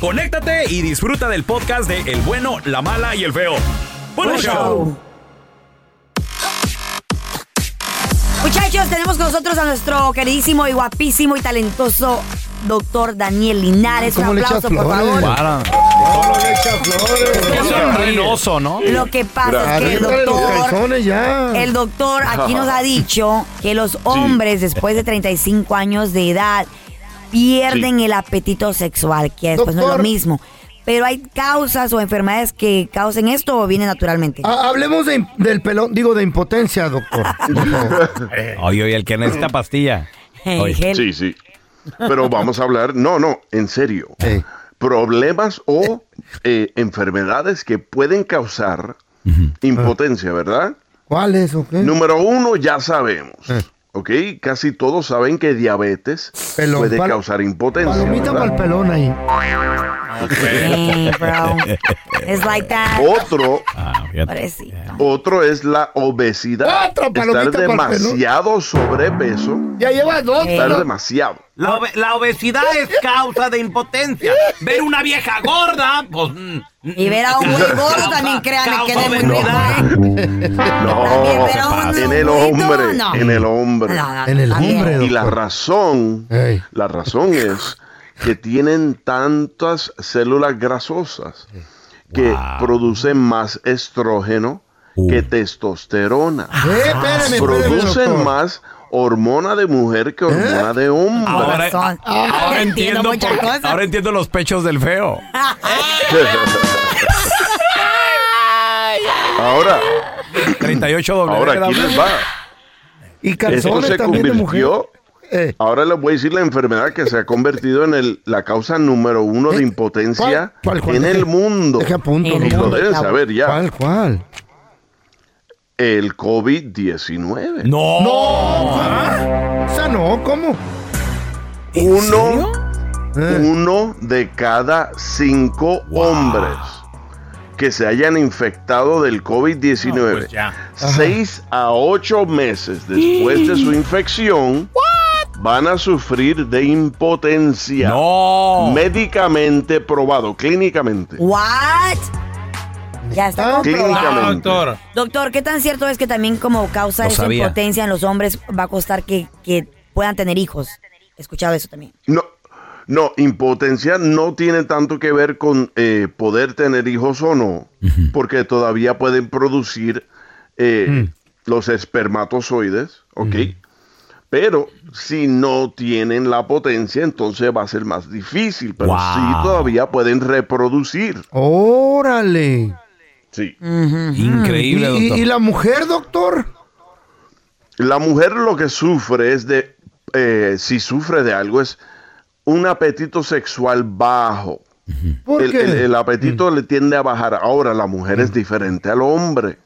conéctate y disfruta del podcast de El bueno, la mala y el feo. ¡Buen Buen show! show. Muchachos, tenemos con nosotros a nuestro queridísimo y guapísimo y talentoso doctor Daniel Linares. Un ¿Cómo le echa aplauso, por flores? favor. Es renoso, ¿no? Lo que pasa es que el doctor, ya. el doctor aquí nos ha dicho que los hombres después de 35 años de edad pierden el apetito sexual, que después no es lo mismo. Pero hay causas o enfermedades que causen esto o viene naturalmente. Ha- hablemos de, del pelón, digo, de impotencia, doctor. Oye, oye, el que necesita pastilla. Oye. Sí, sí. Pero vamos a hablar, no, no, en serio. Sí. Problemas o eh, enfermedades que pueden causar impotencia, ¿verdad? ¿Cuál es o qué? Número uno, ya sabemos. Eh. ¿Ok? Casi todos saben que diabetes Pelón, puede causar impotencia. Palomita para el pelón ahí. Hey, bro. It's like that. Otro, Ah. Pobrecito. otro es la obesidad. Estar demasiado sobrepeso. Ya lleva dos. Eh. Estar demasiado. La, la obesidad es causa de impotencia. Ver una vieja gorda, pues. mm, Y ver a un muy gordo también, créanme, que muy. ¿eh? No, un en el hombre, no. en el hombre. No, no, En el hombre, Y la razón, Ey. la razón es que tienen tantas células grasosas que producen más estrógeno que testosterona. Eh, espérame, espérame, producen más hormona de mujer que hormona de hombre. Ahora, Entiendo entiendo, muchas por- cosas. ahora entiendo los pechos del feo. ahora, 38 doble. ahora aquí les va. Y Esto calzones se también de mujer. convirtió. Eh, Ahora les voy a decir la enfermedad que se ha convertido en el- la causa número uno de ¿Eh? impotencia ¿Cuál, cuál, cuál? en Deje- el mundo. En el Y lo deben saber ya. ¿Cuál, cuál? El COVID-19. No. No, ¿cómo? O sea, no, ¿cómo? Uno, Eh. uno de cada cinco hombres que se hayan infectado del COVID-19, pues seis a ocho meses después de su infección, van a sufrir de impotencia. No. Médicamente probado, clínicamente. What? Ya está Ah, comprobado. Clínicamente. Doctor, ¿qué tan cierto es que también como causa Lo esa sabía. impotencia en los hombres va a costar que, que puedan tener hijos? He escuchado eso también. No, no, impotencia no tiene tanto que ver con eh, poder tener hijos o no, porque todavía pueden producir eh, los espermatozoides, ¿ok? Pero si no tienen la potencia, entonces va a ser más difícil. Pero Wow. sí todavía pueden reproducir. Órale. Sí. Increíble, ¿Y, doctor. y la mujer, doctor? La mujer lo que sufre es de, eh, si sufre de algo, es un apetito sexual bajo. ¿Por El, qué? el- el apetito le tiende a bajar. Ahora, la mujer es diferente al hombre.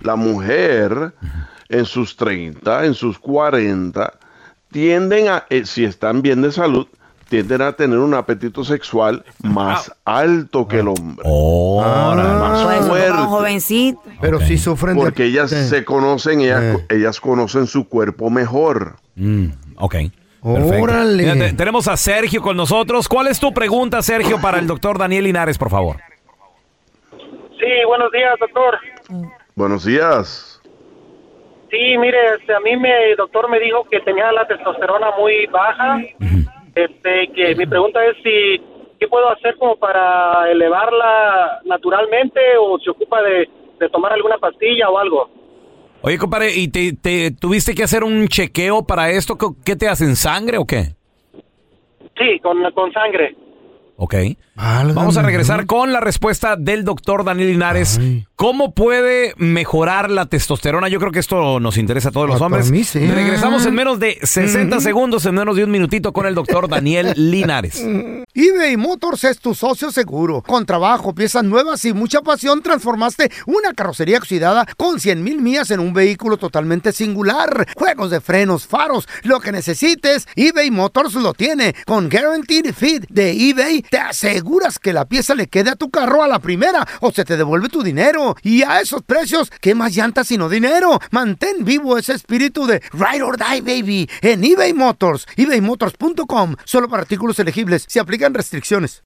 La mujer en sus 30, en sus 40, tienden a, eh, si están bien de salud, tienden a tener un apetito sexual más alto que el hombre. Órale. Más Por eso toma fuerte. un jovencito. Pero sí sufren de... Porque ellas se conocen, ellas, Eh. ellas conocen su cuerpo mejor. Mm, ok. Perfecto. Órale. Mira, te- tenemos a Sergio con nosotros. ¿Cuál es tu pregunta, Sergio, para el doctor Daniel Linares, por favor? Sí, buenos días, doctor. Buenos días. Sí, mire, este, a mí me, el doctor me dijo que tenía la testosterona muy baja. Este, que mi pregunta es si qué puedo hacer como para elevarla naturalmente o se ocupa de, de tomar alguna pastilla o algo. Oye, compadre, ¿y te, te tuviste que hacer un chequeo para esto? ¿Qué- ¿Qué te hacen, sangre o qué? Sí, con, con sangre. Ok. Vamos a regresar con la respuesta del doctor Daniel Linares. ¿Cómo puede mejorar la testosterona? Yo creo que esto nos interesa a todos los hombres. para mí sí. Regresamos en menos de 60 Ujú. segundos, en menos de un minutito con el doctor Daniel Linares. eBay Motors es tu socio seguro. Con trabajo, piezas nuevas y mucha pasión, transformaste una carrocería oxidada con 100 mil millas en un vehículo totalmente singular. Juegos de frenos, faros, lo que necesites, eBay Motors lo tiene. Con Guaranteed Fit de eBay, te aseguras que la pieza le quede a tu carro a la primera o se te devuelve tu dinero. Y a esos precios, ¿qué más llantas sino dinero? Mantén vivo ese espíritu de Ride or Die, baby, en eBay Motors. ebaymotors.com. Solo para artículos elegibles. Se aplican restricciones.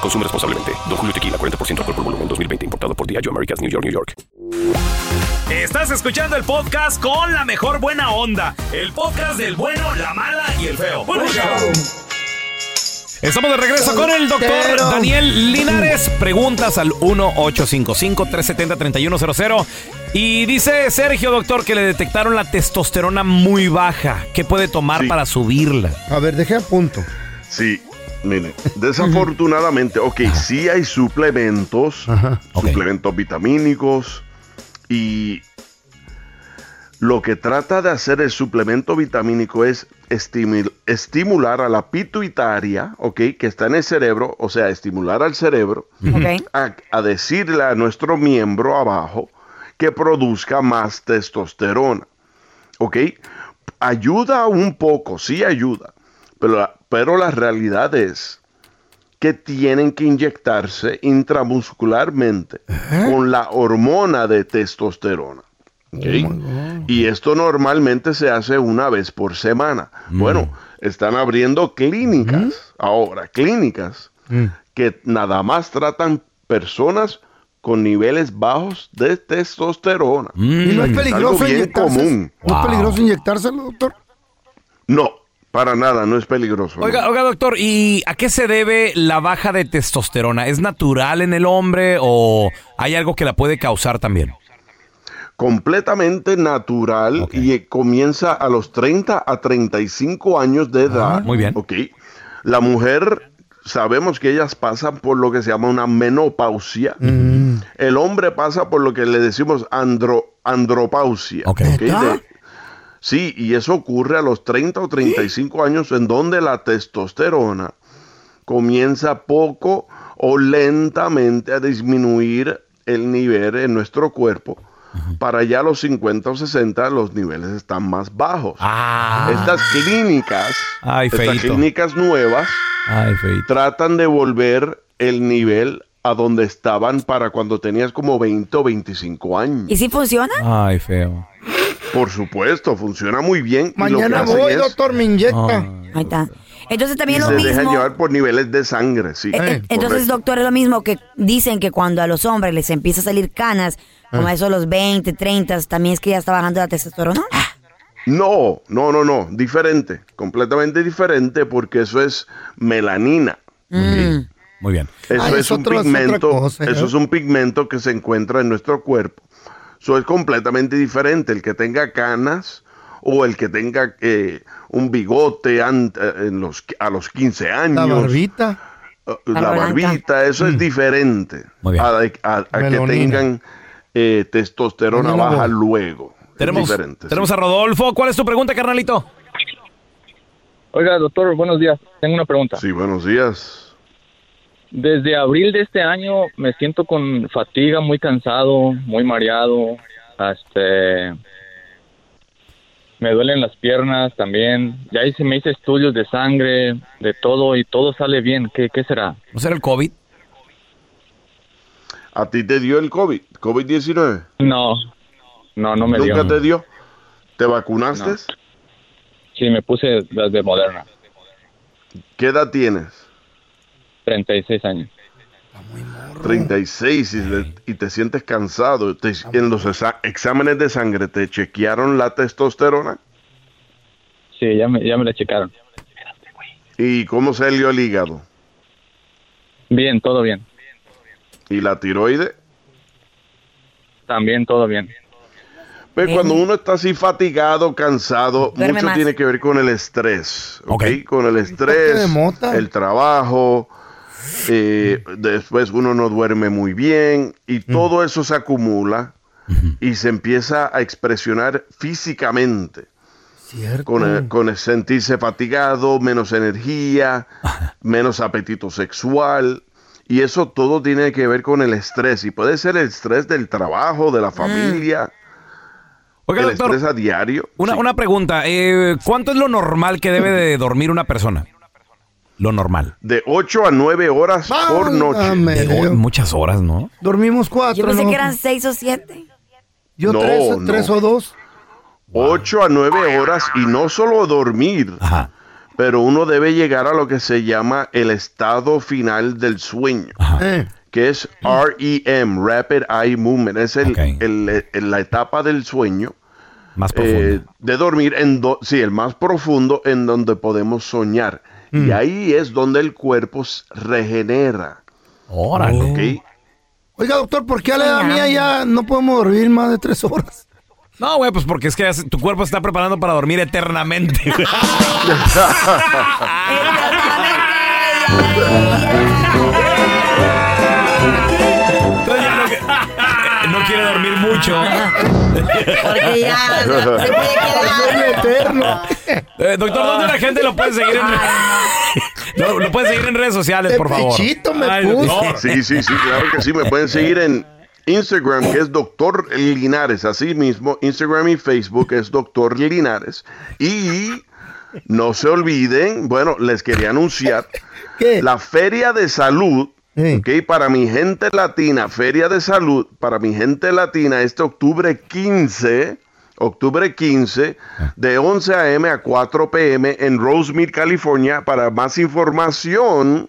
Consume responsablemente. Don Julio Tequila, 40% alcohol por volumen, 2020. Importado por Diageo Americas, New York, New York. Estás escuchando el podcast con la mejor buena onda. El podcast del bueno, la mala y el feo. Show. Estamos de regreso con el doctor Daniel Linares. Preguntas al 1-855-370-3100. Y dice Sergio, doctor, que le detectaron la testosterona muy baja. ¿Qué puede tomar Sí. para subirla? A ver, deje a punto. Sí, mire, desafortunadamente, ok, sí hay suplementos, Ok. suplementos vitamínicos y lo que trata de hacer el suplemento vitamínico es estimul- estimular a la pituitaria, ok, que está en el cerebro, o sea, estimular al cerebro Ok. a, a decirle a nuestro miembro abajo que produzca más testosterona. ¿Ok? Ayuda un poco, sí ayuda, pero la, pero la realidad es que tienen que inyectarse intramuscularmente con la hormona de testosterona. y esto normalmente se hace una vez por semana. Bueno, están abriendo clínicas ahora, clínicas que nada más tratan personas con niveles bajos de testosterona. ¿Y no es Es peligroso algo bien inyectarse? común. ¿No es peligroso inyectárselo, doctor? No, para nada, no es peligroso. no. Oiga, oiga, doctor, ¿y a qué se debe la baja de testosterona? ¿Es natural en el hombre o hay algo que la puede causar también? completamente natural y comienza a los 30 a 35 años de edad. muy bien. Ok. La mujer, sabemos que ellas pasan por lo que se llama una menopausia. El hombre pasa por lo que le decimos andro, andropausia. Ok. ok, de- sí, y eso ocurre a los 30 o 35 años en donde la testosterona comienza poco o lentamente a disminuir el nivel en nuestro cuerpo. Para ya los 50 o 60 los niveles están más bajos. Estas clínicas, Ay, estas clínicas nuevas Ay, tratan de volver el nivel a donde estaban para cuando tenías como 20 o 25 años. ¿Y si funciona? Ay, feo. Por supuesto, funciona muy bien. y lo que Mañana voy, es- doctor, me inyecta. Ahí está. Entonces y también lo se dejan mismo. llevar por niveles de sangre, sí. Eh, eh, Entonces, doctor, es lo mismo que dicen que cuando a los hombres les empieza a salir canas, como a eso a los 20, 30, también es que ya está bajando la testosterona. No, no, no, no, diferente, completamente diferente porque eso es melanina. Mm. Muy bien. Eso Ah, es, es un es pigmento, cosa, ¿eh? eso es un pigmento que se encuentra en nuestro cuerpo. Eso es completamente diferente. El que tenga canas o el que tenga eh, un bigote eh, en los, a los 15 años. La barbita. eh, La barbita, eso es diferente a, a- a que tengan eh, testosterona Melonina baja luego. Tenemos, tenemos a Rodolfo. ¿Cuál es tu pregunta, carnalito? Oiga, doctor, buenos días. Tengo una pregunta. Sí, buenos días. Desde abril de este año me siento con fatiga, muy cansado, muy mareado. Este, me duelen las piernas también. Ya hice, me hice estudios de sangre, de todo y todo sale bien. ¿Qué, qué será? ¿No será el COVID? ¿A ti te dio el COVID? ¿COVID-19? No, no, no me dio. ¿Nunca te dio? ¿Te vacunaste? Sí, me puse las de Moderna. ¿Qué edad tienes? 36 años. 36 y, le- y te sientes cansado. Te- en los exa- exámenes de sangre, ¿te chequearon la testosterona? Sí, ya me, ya me la checaron. ¿Y cómo salió el hígado? Bien, todo bien. ¿Y la tiroide? También todo bien. Pues cuando uno está así fatigado, cansado, Duerme mucho más. tiene que ver con el estrés, ¿ok? Con el estrés, el trabajo, eh, después uno no duerme muy bien y todo eso se acumula y se empieza a expresionar físicamente. Con, el- con el sentirse fatigado, menos energía, menos apetito sexual. Y eso todo tiene que ver con el estrés. Y puede ser el estrés del trabajo, de la familia, Oiga, el doctor, estrés a diario. Una, una pregunta. eh, ¿Cuánto es lo normal que debe de dormir una persona? Lo normal. De 8 a 9 horas por noche. Oh, muchas horas, ¿no? Dormimos cuatro. Yo pensé ¿no? que eran 6 o 7. Yo No, tres, no. tres o dos. 8 a 9 horas y no solo dormir, pero uno debe llegar a lo que se llama el estado final del sueño, Eh. que es REM, Rapid Eye Movement. Es el, el- el- la etapa del sueño. Más eh, de dormir, en do- sí, el más profundo en donde podemos soñar. Y ahí es donde el cuerpo regenera. Órale. ¿ok? Oiga, doctor, ¿por qué a la edad mía ya no podemos dormir más de tres horas? No, güey, pues porque es que tu cuerpo se está preparando para dormir eternamente. no quiere dormir mucho. Porque ya no se puede quedar. eterno. Eh, doctor, ¿dónde la gente lo puede seguir en No, lo puede seguir en redes sociales, por favor? Ay, doctor. Sí, sí, sí, claro que sí. Me pueden seguir en Instagram, que es Doctor Linares. Así mismo, Instagram y Facebook es Doctor Linares. Y no se olviden, bueno, les quería anunciar la Feria de Salud. Ok, para mi gente latina, Feria de Salud, para mi gente latina, este octubre 15, octubre 15, de 11 a.m. a 4 p.m. en Rosemead, California. Para más información,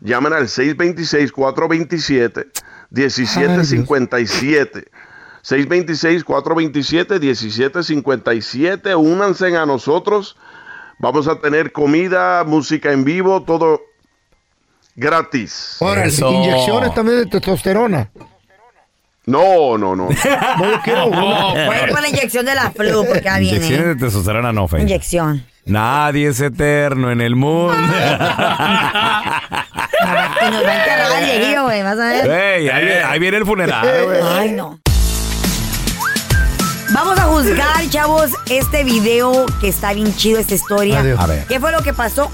llamen al 626-427-1757. 626-427-1757. Únanse a nosotros. Vamos a tener comida, música en vivo, todo gratis. Ahora, inyecciones también de testosterona. No, no, no. No, yo quiero. Voy a ir por la inyección de la flu, porque ya Inyecciones viene. de testosterona no, Fey. Inyección. Nadie es eterno en el mundo. Y nos va a enterrar el viejillo, güey, vas a ver. Ey, ahí, viene- ahí viene el funeral, güey. Ay, no. Vamos a juzgar, chavos, este video que está bien chido, esta historia. Adiós. A ver. ¿Qué fue lo que pasó?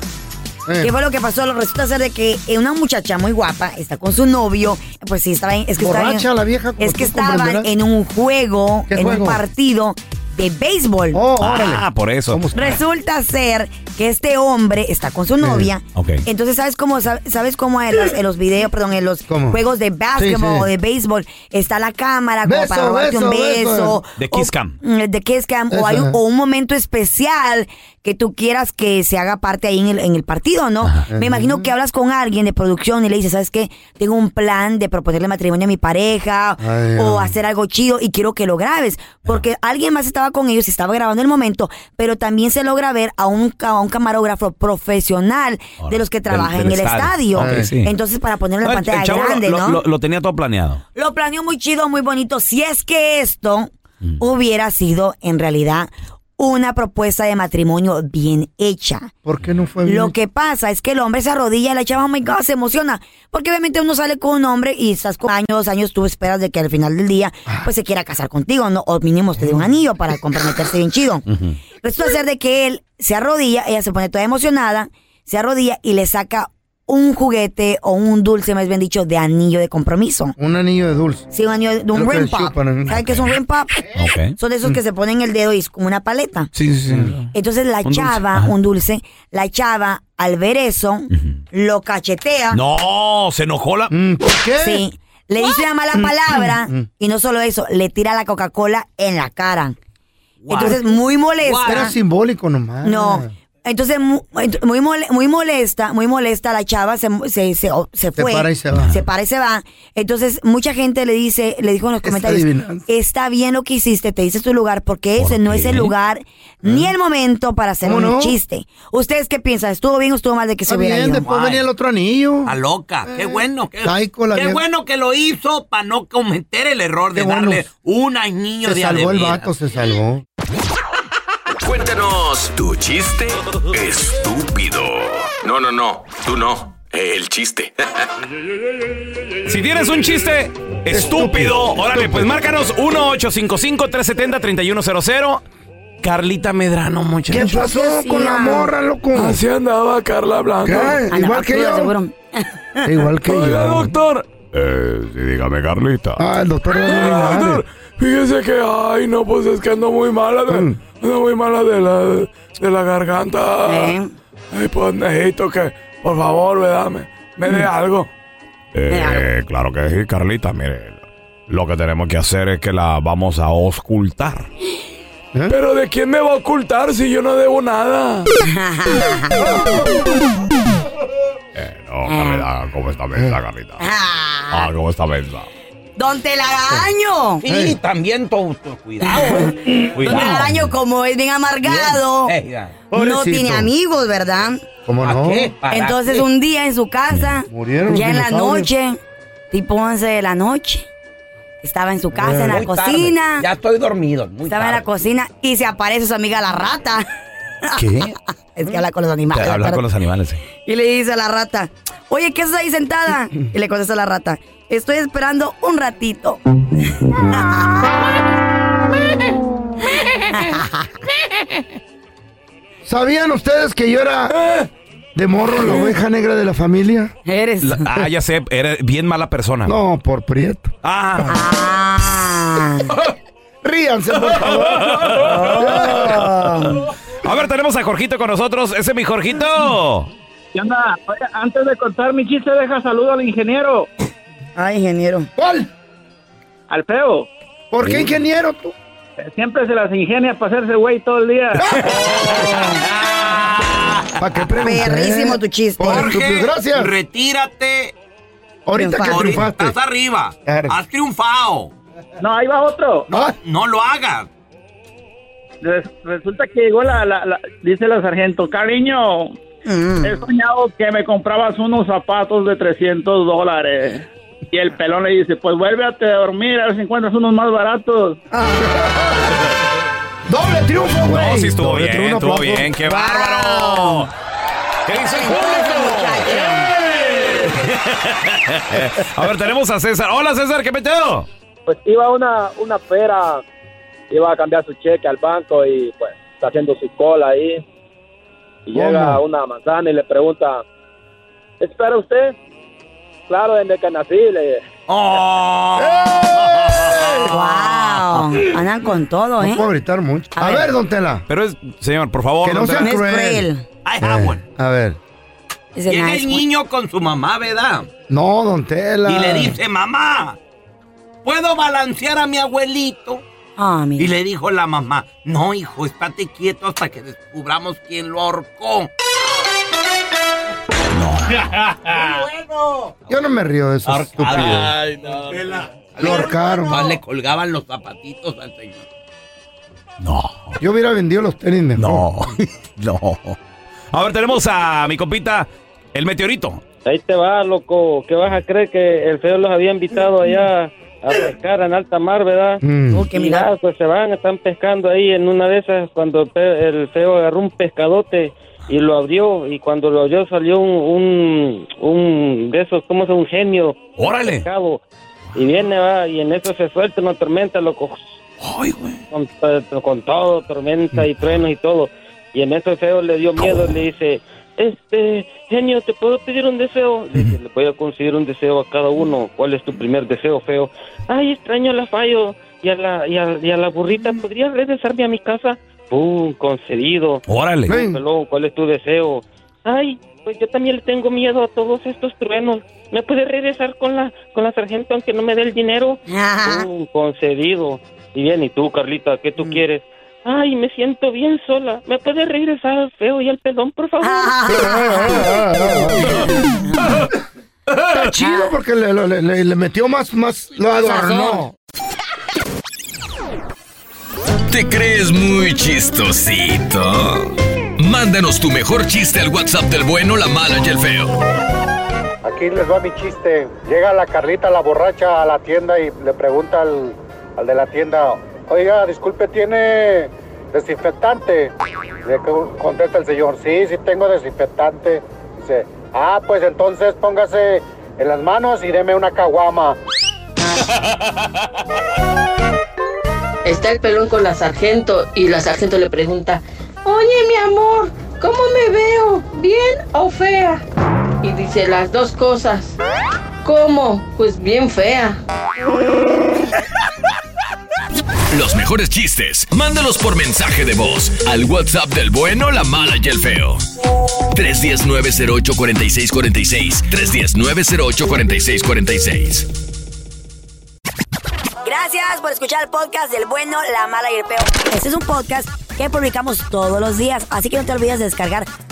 Eh. ¿Qué fue lo que pasó? Lo resulta ser de que eh, una muchacha muy guapa está con su novio. Pues sí, estaba en, es que estaba en- Borracha la vieja, Es que estaban en un juego, ¿Qué en juego? un partido de béisbol. Oh, órale. Ah, por eso. Resulta ser que este hombre está con su novia. Ok. Entonces, ¿sabes cómo, sab- sabes cómo en los, en los videos, perdón, en los ¿Cómo? juegos de básquetbol Sí, sí. o de béisbol, está la cámara como Beso, para robarte un beso. De kiss cam. Mm, De kiss cam. O, hay un, o un momento especial que tú quieras que se haga parte ahí en el, en el partido, ¿no? Me imagino que hablas con alguien de producción y le dices, ¿sabes qué? Tengo un plan de proponerle matrimonio a mi pareja Ay, o hacer algo chido y quiero que lo grabes. Porque alguien más estaba con ellos y estaba grabando el momento, pero también se logra ver a un, ca- a un camarógrafo profesional de los que trabajan del en el estadio. Sí. Entonces, para No, la el- pantalla el grande, lo, ¿no? lo- lo tenía todo planeado. Lo planeó muy chido, muy bonito. Si es que esto Mm. hubiera sido en realidad una propuesta de matrimonio bien hecha. ¿Por qué no fue bien? Lo que pasa es que el hombre se arrodilla y la chava, oh my God, se emociona. Porque obviamente uno sale con un hombre y estás con años, años, tú esperas de que al final del día, pues se quiera casar contigo, ¿no? O mínimo te dé un anillo para comprometerse bien chido. Resulta ser de que él se arrodilla, ella se pone toda emocionada, se arrodilla y le saca un juguete o un dulce, más bien dicho, de anillo de compromiso. Un anillo de dulce. Sí, un anillo de un rim pop. chupan en- ¿Sabes qué es un rim pop? Son de esos que se ponen en el dedo y es como una paleta. Sí, sí, sí. Entonces la Un chava, un dulce, la chava al ver eso, lo cachetea. No, se enojó la. Mm, ¿Por qué? Sí. Le dice una mala palabra y no solo eso, le tira la Coca-Cola en la cara. Entonces, muy molesta. Era simbólico nomás. No. Entonces, mu- ent- muy, muy molesta, muy molesta, la chava se, se, se, o- se fue. para y se va. Se para y se va. Entonces, mucha gente le dice, le dijo en los comentarios, está bien lo que hiciste, te dices tu lugar, porque ese no es el qué? lugar ni el momento para hacer un ¿Cómo no? chiste. ¿Ustedes qué piensan? ¿Estuvo bien o estuvo mal de que se Está hubiera bien, ido? después venía el otro anillo. A loca, qué bueno. Qué, Psycho, la qué bueno que lo hizo para no cometer el error de Qué bueno. darle un Se de salvó el adeveras. vato, se salvó. Cuéntanos tu chiste estúpido. No, no, no, tú no. El chiste. Si tienes un chiste estúpido, órale, pues márcanos 1-855-370-3100. Carlita Medrano, ¿Qué muchachos. pasó con la morra, loco? Así andaba Carla. ¿Qué? Andaba Igual que yo. Igual que Oiga, yo. doctor. Eh, sí, dígame, Carlita. Ah, el doctor Ah, doctor, fíjese que, ay, no, pues es que ando muy mala de, Mm. ando muy mala de la, de la garganta. ¿Eh? Ay, pues necesito que, por favor. Me, me dé algo. Eh, claro que sí, Carlita, mire. Lo que tenemos que hacer es que la vamos a ocultar. ¿Eh? Pero ¿de quién me va a ocultar si yo no debo nada? eh, no, Carlita, ¿cómo está mensa, Carlita? Ah, ¿cómo está mensa? Don Telaraño. Sí, también tu, tu- cuidado. eh. Don Telaraño, como es bien amargado, Bien. Eh, no tiene amigos, ¿verdad? ¿Cómo ¿Para no? qué? ¿Para Entonces qué? un día en su casa, Murieron ya en la noche, tipo 11 de la noche, estaba en su casa, en la tarde. cocina, Ya estoy dormido. Muy estaba en la cocina y se aparece su amiga la rata. ¿Qué? es que habla con los animales. Hablar ¿verdad? con los animales, sí. Y le dice a la rata, oye, ¿qué haces ahí sentada? Y le contesta la rata, estoy esperando un ratito. ¿Sabían ustedes que yo era de morro la oveja negra de la familia? Eres. La- ah, ya sé, era bien mala persona. No, por prieto. Ah, Ah. Ríanse, por favor. A ver, tenemos a Jorgito con nosotros. Ese es mi Jorgito. ¿Qué onda? Oye, antes de contar mi chiste, deja saludo al ingeniero, Ay, ingeniero. ¿Cuál? al feo. ¿Por qué ingeniero tú? Siempre se las ingenia para hacerse güey todo el día. ¿Para qué pregunté? Perrísimo tu chiste. Por Jorge, gracias. retírate. Ahorita que Triunfaste. Ahorita triunfaste. estás arriba. Claro. Has triunfado. No, ahí va otro. Ah, No lo hagas. Res- resulta que llegó la, la- la- dice la sargento, cariño, Mm. he soñado que me comprabas unos zapatos de 300 dólares. Y el pelón le dice, pues vuélvete a dormir a ver si encuentras unos más baratos. Doble triunfo, güey. No, sí estuvo Doble bien, triunfo, estuvo bien. ¡Qué bárbaro! ¿Qué dice el público? A ver, tenemos a César. Hola, César, ¿qué meteo? Pues iba una, una pera, iba a cambiar su cheque al banco y pues está haciendo su cola ahí. Y llega una manzana y le pregunta, ¿espera usted? Claro, desde que nací. Le... Wow. Andan con todo, ¿eh? No puedo gritar mucho. A, ver, don Tela. Pero es, señor, por favor. Que no sea Tela. cruel. Ay, Eh, Howard. a ver. Llega el niño con su mamá, ¿verdad? No, don Tela. Y le dice, mamá, ¿puedo balancear a mi abuelito? Y le dijo la mamá, no, hijo, estate quieto hasta que descubramos quién lo ahorcó. Yo no me río de eso. Ay, no. Lo ahorcaron. Nomás le colgaban los zapatitos al señor. Yo hubiera vendido los tenis mejor. No. A ver, tenemos a mi compita, el meteorito. Ahí te va, loco. ¿Qué vas a creer que el feo los había invitado allá a pescar en alta mar, verdad? Mm. Oh, qué Y milagro. nada, pues se van, están pescando ahí en una de esas cuando el feo agarró un pescadote y lo abrió y cuando lo abrió salió un, un, un de esos, ¿cómo es? Un genio. Órale. pescado. Y viene, va, y en eso se suelta una tormenta, loco. Con, to- con todo, tormenta y truenos y todo. Y en eso el feo le dio miedo, le dice, este, genio, ¿te puedo pedir un deseo? Le voy a conseguir un deseo a cada uno. ¿Cuál es tu primer deseo, feo? Ay, extraño a la fallo y a la, y a, y a la burrita. ¿Podrías regresarme a mi casa? ¡Pum! Concedido. Órale. "Pelón, ¿Cuál es tu deseo? Ay, pues yo también le tengo miedo a todos estos truenos. ¿Me puede regresar con la, con la sargento aunque no me dé el dinero? ¡Pum! Concedido. Y bien, ¿y tú, Carlita, qué tú quieres? Ay, me siento bien sola. ¿Me puede regresar al feo y al pelón, por favor? Está chido porque le, le- le- le metió más, más, lo adornó. ¿Te crees muy chistosito? Mándanos tu mejor chiste al WhatsApp del bueno, la mala y el feo. Aquí les va mi chiste. Llega la Carlita, la borracha, a la tienda y le pregunta al, al de la tienda, oiga, disculpe, ¿tiene desinfectante? Le co- contesta el señor, sí, sí tengo desinfectante. Dice, ah, pues entonces póngase en las manos y deme una caguama. Está el pelón con la sargento y la sargento le pregunta, oye mi amor, ¿cómo me veo? ¿Bien o fea? Y dice las dos cosas. ¿Cómo? Pues bien fea. Los mejores chistes, mándalos por mensaje de voz al WhatsApp del bueno, la mala y el feo. 310-908-4646. 310-908-4646. Gracias por escuchar el podcast del bueno, la mala y el peor. Este es un podcast que publicamos todos los días, así que no te olvides de descargar